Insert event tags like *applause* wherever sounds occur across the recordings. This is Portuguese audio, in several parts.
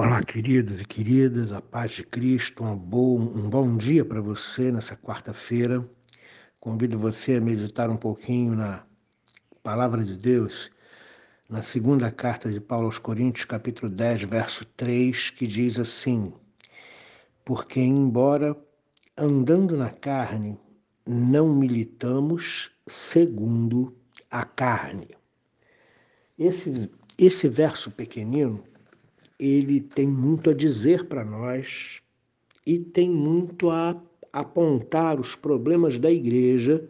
Olá, queridos e queridas, a paz de Cristo, um bom, um bom dia para você nessa quarta-feira. Convido você a meditar um pouquinho na palavra de Deus, na segunda carta de Paulo aos Coríntios, capítulo 10, verso 3, que diz assim: Porque, embora andando na carne, não militamos segundo a carne. Esse, esse verso pequenino ele tem muito a dizer para nós e tem muito a apontar os problemas da igreja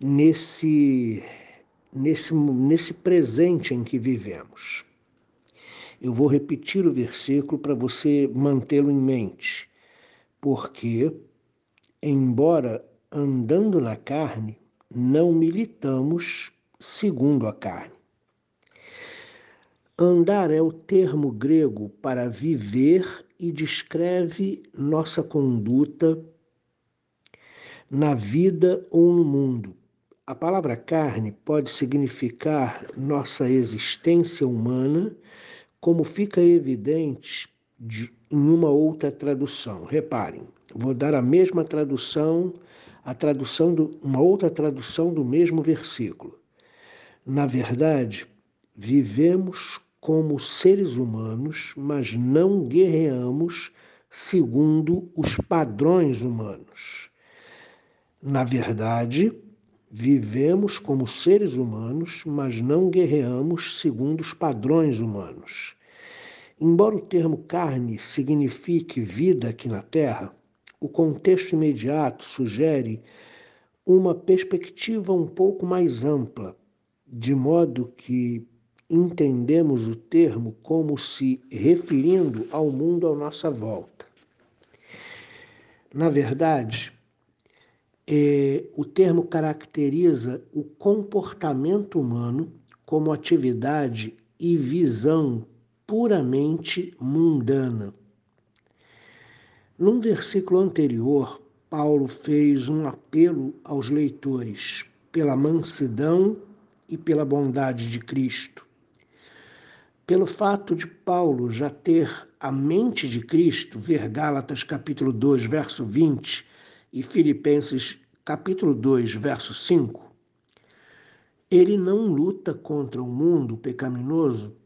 nesse, nesse, nesse presente em que vivemos. Eu vou repetir o versículo para você mantê-lo em mente, porque, embora andando na carne, não militamos segundo a carne. Andar é o termo grego para viver e descreve nossa conduta na vida ou no mundo. A palavra carne pode significar nossa existência humana, como fica evidente de, em uma outra tradução. Reparem, vou dar a mesma tradução, a tradução do, uma outra tradução do mesmo versículo. Na verdade, vivemos como seres humanos, mas não guerreamos segundo os padrões humanos. Na verdade, vivemos como seres humanos, mas não guerreamos segundo os padrões humanos. Embora o termo carne signifique vida aqui na Terra, o contexto imediato sugere uma perspectiva um pouco mais ampla, de modo que entendemos o termo como se referindo ao mundo à nossa volta. Na verdade, é, o termo caracteriza o comportamento humano como atividade e visão puramente mundana. Num versículo anterior, Paulo fez um apelo aos leitores pela mansidão e pela bondade de Cristo pelo fato de Paulo já ter a mente de Cristo, ver Gálatas capítulo 2, verso 20 e Filipenses capítulo 2, verso 5, ele não luta contra o mundo pecaminoso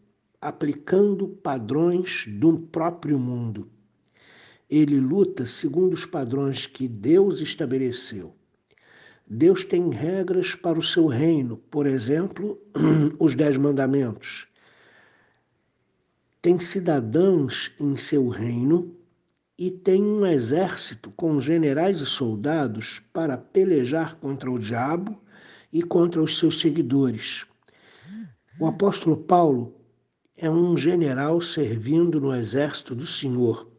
aplicando padrões do próprio mundo. Ele luta segundo os padrões que Deus estabeleceu. Deus tem regras para o seu reino, por exemplo, *clears throat* os Dez Mandamentos tem cidadãos em seu reino e tem um exército com generais e soldados para pelejar contra o diabo e contra os seus seguidores. O apóstolo Paulo é um general servindo no exército do Senhor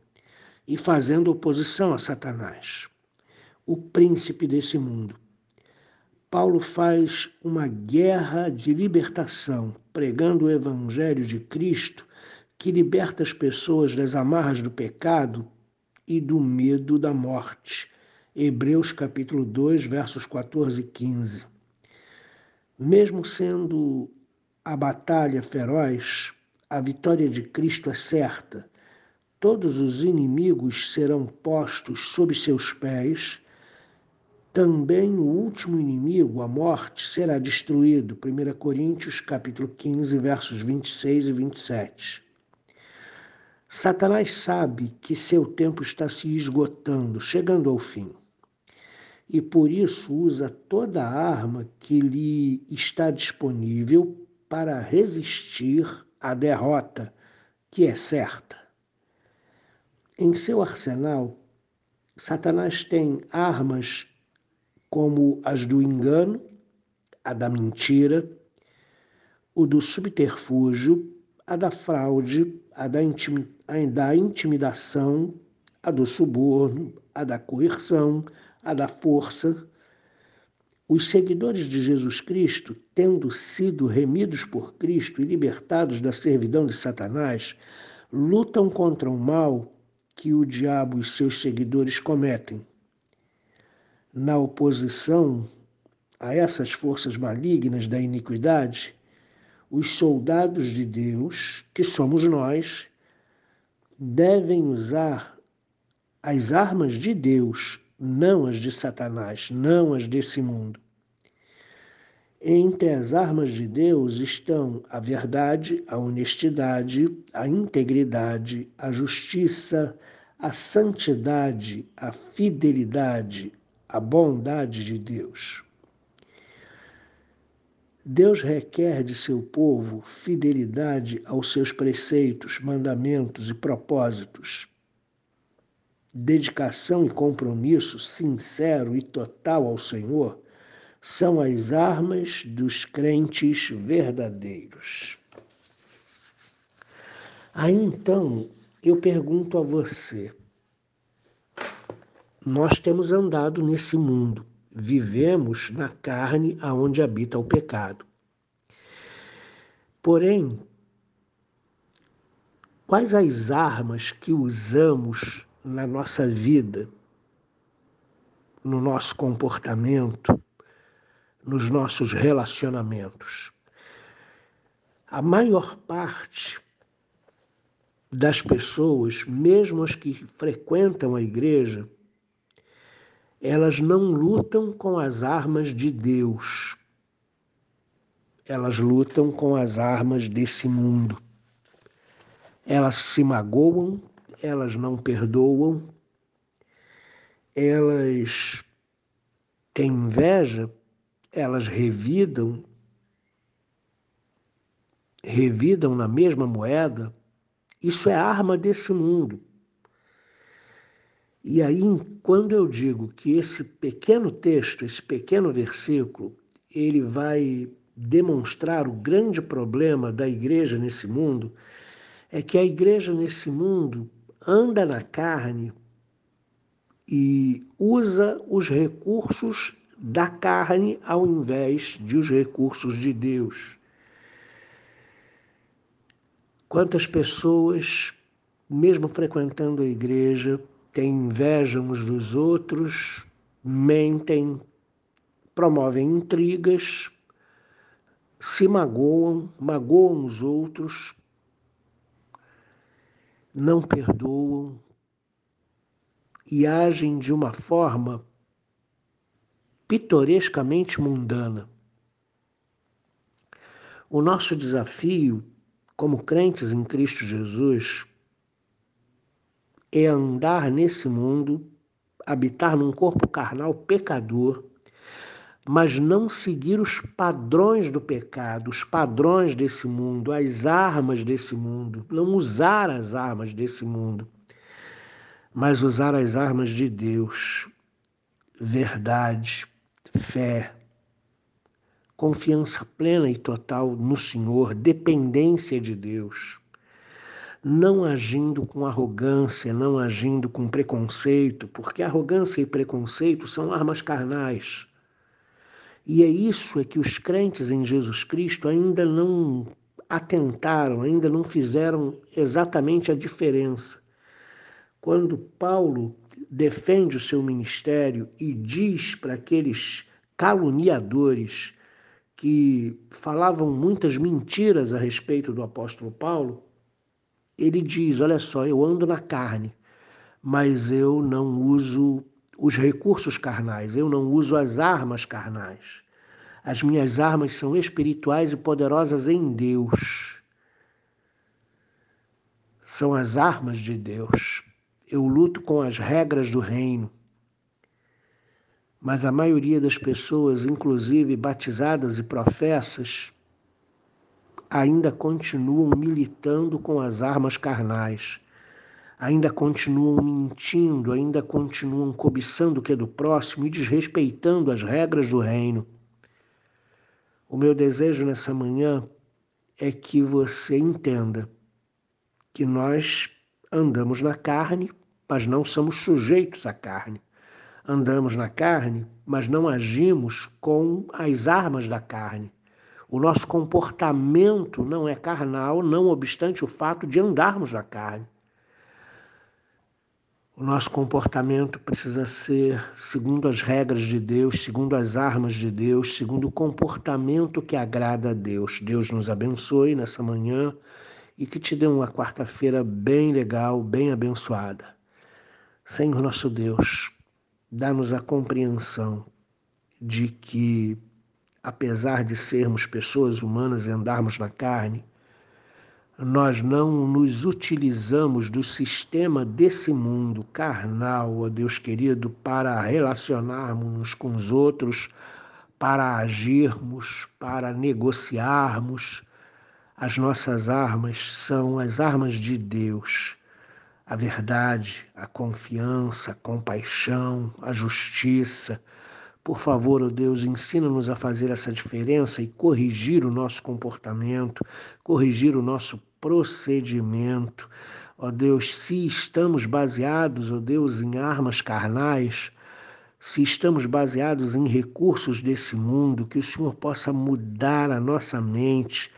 e fazendo oposição a Satanás, o príncipe desse mundo. Paulo faz uma guerra de libertação, pregando o evangelho de Cristo que liberta as pessoas das amarras do pecado e do medo da morte. Hebreus capítulo 2, versos 14 e 15. Mesmo sendo a batalha feroz, a vitória de Cristo é certa. Todos os inimigos serão postos sob seus pés. Também o último inimigo, a morte, será destruído. 1 Coríntios capítulo 15, versos 26 e 27. Satanás sabe que seu tempo está se esgotando, chegando ao fim. E por isso usa toda a arma que lhe está disponível para resistir à derrota, que é certa. Em seu arsenal, Satanás tem armas como as do engano, a da mentira, o do subterfúgio, a da fraude, a da, da intimidação, a do suborno, a da coerção, a da força. Os seguidores de Jesus Cristo, tendo sido remidos por Cristo e libertados da servidão de Satanás, lutam contra o mal que o diabo e seus seguidores cometem. Na oposição a essas forças malignas da iniquidade, os soldados de Deus, que somos nós, devem usar as armas de Deus, não as de Satanás, não as desse mundo. Entre as armas de Deus estão a verdade, a honestidade, a integridade, a justiça, a santidade, a fidelidade, a bondade de Deus. Deus requer de seu povo fidelidade aos seus preceitos, mandamentos e propósitos, dedicação e compromisso sincero e total ao Senhor são as armas dos crentes verdadeiros. Aí então eu pergunto a você: nós temos andado nesse mundo, vivemos na carne aonde habita o pecado. Porém, quais as armas que usamos na nossa vida, no nosso comportamento, nos nossos relacionamentos. A maior parte das pessoas, mesmo as que frequentam a igreja, elas não lutam com as armas de Deus. Elas lutam com as armas desse mundo. Elas se magoam, elas não perdoam, elas têm inveja elas revidam, revidam na mesma moeda, isso é arma desse mundo. E aí, quando eu digo que esse pequeno texto, esse pequeno versículo, ele vai demonstrar o grande problema da igreja nesse mundo, é que a igreja nesse mundo anda na carne e usa os recursos da carne ao invés de os recursos de Deus. Quantas pessoas, mesmo frequentando a igreja, têm inveja uns dos outros, mentem, promovem intrigas, se magoam, magoam os outros, não perdoam e agem de uma forma pitorescamente mundana. O nosso desafio, como crentes em Cristo Jesus, é andar nesse mundo, habitar num corpo carnal pecador, mas não seguir os padrões do pecado, os padrões desse mundo, as armas desse mundo, não usar as armas desse mundo, mas usar as armas de Deus, verdade, fé, confiança plena e total no Senhor, dependência de Deus, não agindo com arrogância, não agindo com preconceito, porque arrogância e preconceito são armas carnais. E é isso é que os crentes em Jesus Cristo ainda não atentaram, ainda não fizeram exatamente a diferença. Quando Paulo defende o seu ministério e diz para aqueles caluniadores que falavam muitas mentiras a respeito do apóstolo Paulo, ele diz: Olha só, eu ando na carne, mas eu não uso os recursos carnais, eu não uso as armas carnais. As minhas armas são espirituais e poderosas em Deus. São as armas de Deus eu luto com as regras do reino. Mas a maioria das pessoas, inclusive batizadas e professas, ainda continuam militando com as armas carnais, ainda continuam mentindo, ainda continuam cobiçando o que é do próximo e desrespeitando as regras do reino. O meu desejo nessa manhã é que você entenda que nós andamos na carne mas não somos sujeitos à carne. Andamos na carne, mas não agimos com as armas da carne. O nosso comportamento não é carnal, não obstante o fato de andarmos na carne. O nosso comportamento precisa ser segundo as regras de Deus, segundo as armas de Deus, segundo o comportamento que agrada a Deus. Deus nos abençoe nessa manhã e que te dê uma quarta-feira bem legal, bem abençoada. Senhor nosso Deus, dá-nos a compreensão de que, apesar de sermos pessoas humanas e andarmos na carne, nós não nos utilizamos do sistema desse mundo carnal, ó Deus querido, para relacionarmos com os outros, para agirmos, para negociarmos. As nossas armas são as armas de Deus. A verdade, a confiança, a compaixão, a justiça, por favor, ó oh Deus, ensina-nos a fazer essa diferença e corrigir o nosso comportamento, corrigir o nosso procedimento. Ó oh Deus, se estamos baseados, ó oh Deus, em armas carnais, se estamos baseados em recursos desse mundo, que o Senhor possa mudar a nossa mente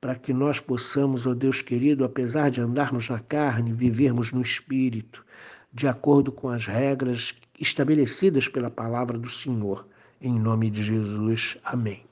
para que nós possamos, ó Deus querido, apesar de andarmos na carne, vivermos no espírito de acordo com as regras estabelecidas pela palavra do Senhor. Em nome de Jesus. Amém.